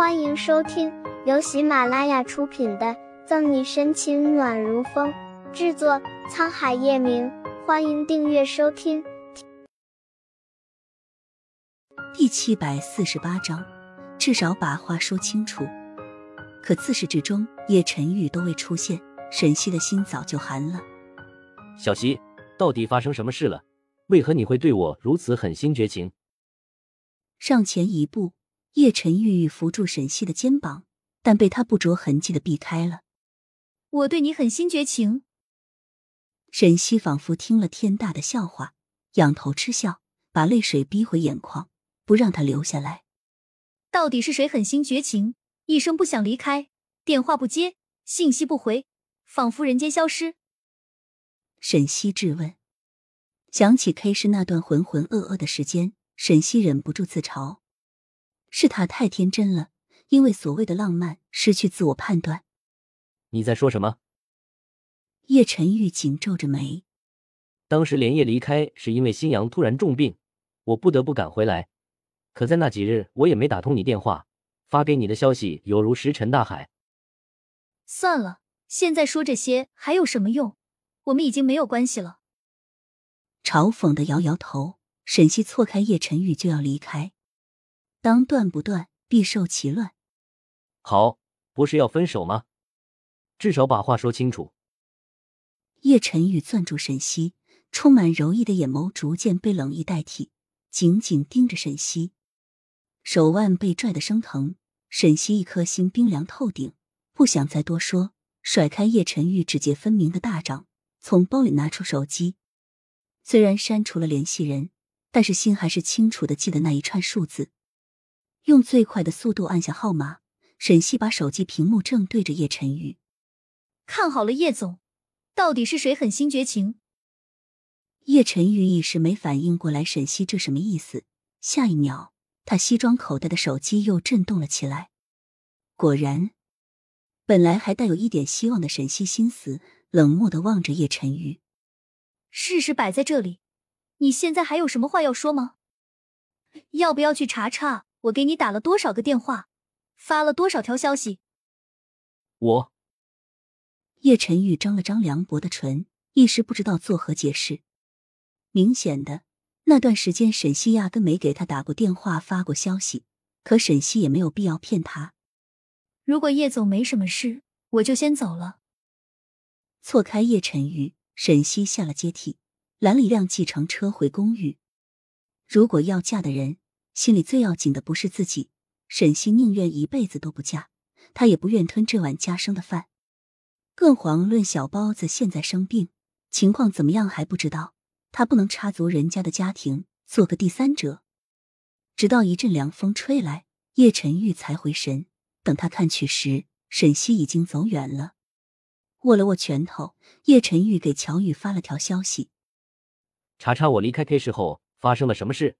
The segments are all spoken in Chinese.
欢迎收听由喜马拉雅出品的《赠你深情暖如风》，制作沧海夜明。欢迎订阅收听。第七百四十八章，至少把话说清楚。可自始至终，叶晨玉都未出现，沈西的心早就寒了。小溪，到底发生什么事了？为何你会对我如此狠心绝情？上前一步，叶晨玉欲扶住沈西的肩膀，但被他不着痕迹的避开了。我对你狠心绝情？沈西仿佛听了天大的笑话，仰头嗤笑，把泪水逼回眼眶，不让他流下来。到底是谁狠心绝情？一声不想离开，电话不接，信息不回，仿佛人间消失。沈西质问。想起 K 市那段浑浑噩噩的时间，沈西忍不住自嘲：是他太天真了，因为所谓的浪漫失去自我判断。你在说什么？叶晨玉紧皱着眉。当时连夜离开是因为新阳突然重病，我不得不赶回来。可在那几日，我也没打通你电话，发给你的消息犹如石沉大海。算了，现在说这些还有什么用？我们已经没有关系了。嘲讽的摇摇头，沈西错开叶晨玉就要离开。当断不断，必受其乱。好，不是要分手吗？至少把话说清楚。叶晨玉攥住沈西，充满柔意的眼眸逐渐被冷意代替，紧紧盯着沈西，手腕被拽得生疼。沈西一颗心冰凉透顶，不想再多说，甩开叶晨玉指节分明的大掌，从包里拿出手机。虽然删除了联系人，但是心还是清楚的记得那一串数字。用最快的速度按下号码，沈西把手机屏幕正对着叶晨玉，看好了，叶总，到底是谁狠心绝情？叶晨玉一时没反应过来，沈西这什么意思？下一秒，他西装口袋的手机又震动了起来。果然，本来还带有一点希望的沈西心思冷漠的望着叶晨玉。事实摆在这里，你现在还有什么话要说吗？要不要去查查我给你打了多少个电话，发了多少条消息？我叶晨玉张了张凉薄的唇，一时不知道作何解释。明显的，那段时间沈西压根没给他打过电话、发过消息，可沈西也没有必要骗他。如果叶总没什么事，我就先走了。错开叶晨玉。沈西下了阶梯，拦了一辆计程车回公寓。如果要嫁的人，心里最要紧的不是自己，沈西宁愿一辈子都不嫁，她也不愿吞这碗家生的饭。更遑论小包子现在生病，情况怎么样还不知道，她不能插足人家的家庭，做个第三者。直到一阵凉风吹来，叶晨玉才回神。等他看去时，沈西已经走远了。握了握拳头，叶晨玉给乔宇发了条消息：“查查我离开 K 市后发生了什么事。”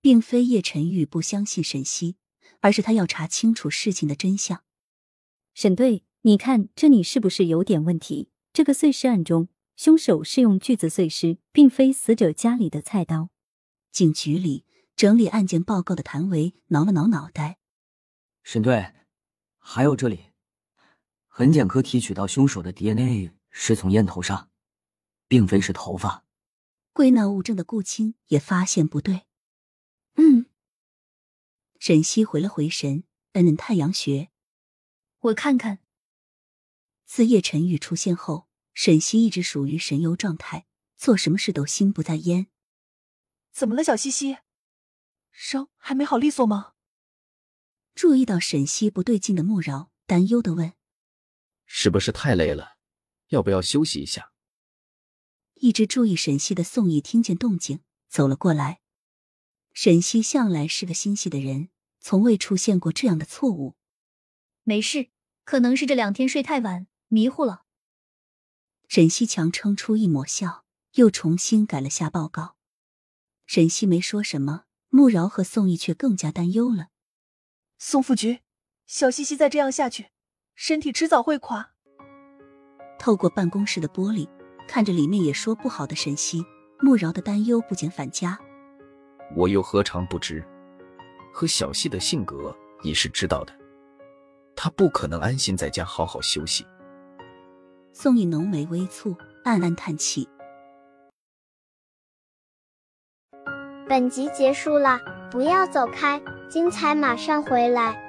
并非叶晨玉不相信沈西，而是他要查清楚事情的真相。沈队，你看这里是不是有点问题？这个碎尸案中，凶手是用锯子碎尸，并非死者家里的菜刀。警局里整理案件报告的谭维挠了挠脑袋：“沈队，还有这里。”痕检科提取到凶手的 DNA 是从烟头上，并非是头发。归纳物证的顾青也发现不对。嗯，沈西回了回神，嗯嗯太阳穴。我看看。自叶晨宇出现后，沈西一直属于神游状态，做什么事都心不在焉。怎么了，小西西？伤还没好利索吗？注意到沈西不对劲的穆饶担忧的问。是不是太累了？要不要休息一下？一直注意沈西的宋义听见动静，走了过来。沈西向来是个心细的人，从未出现过这样的错误。没事，可能是这两天睡太晚，迷糊了。沈西强撑出一抹笑，又重新改了下报告。沈西没说什么，穆饶和宋义却更加担忧了。宋副局，小西西再这样下去。身体迟早会垮。透过办公室的玻璃，看着里面也说不好的沈西，穆饶的担忧不减反加。我又何尝不知？和小溪的性格你是知道的，他不可能安心在家好好休息。宋逸浓眉微蹙，暗暗叹气。本集结束了，不要走开，精彩马上回来。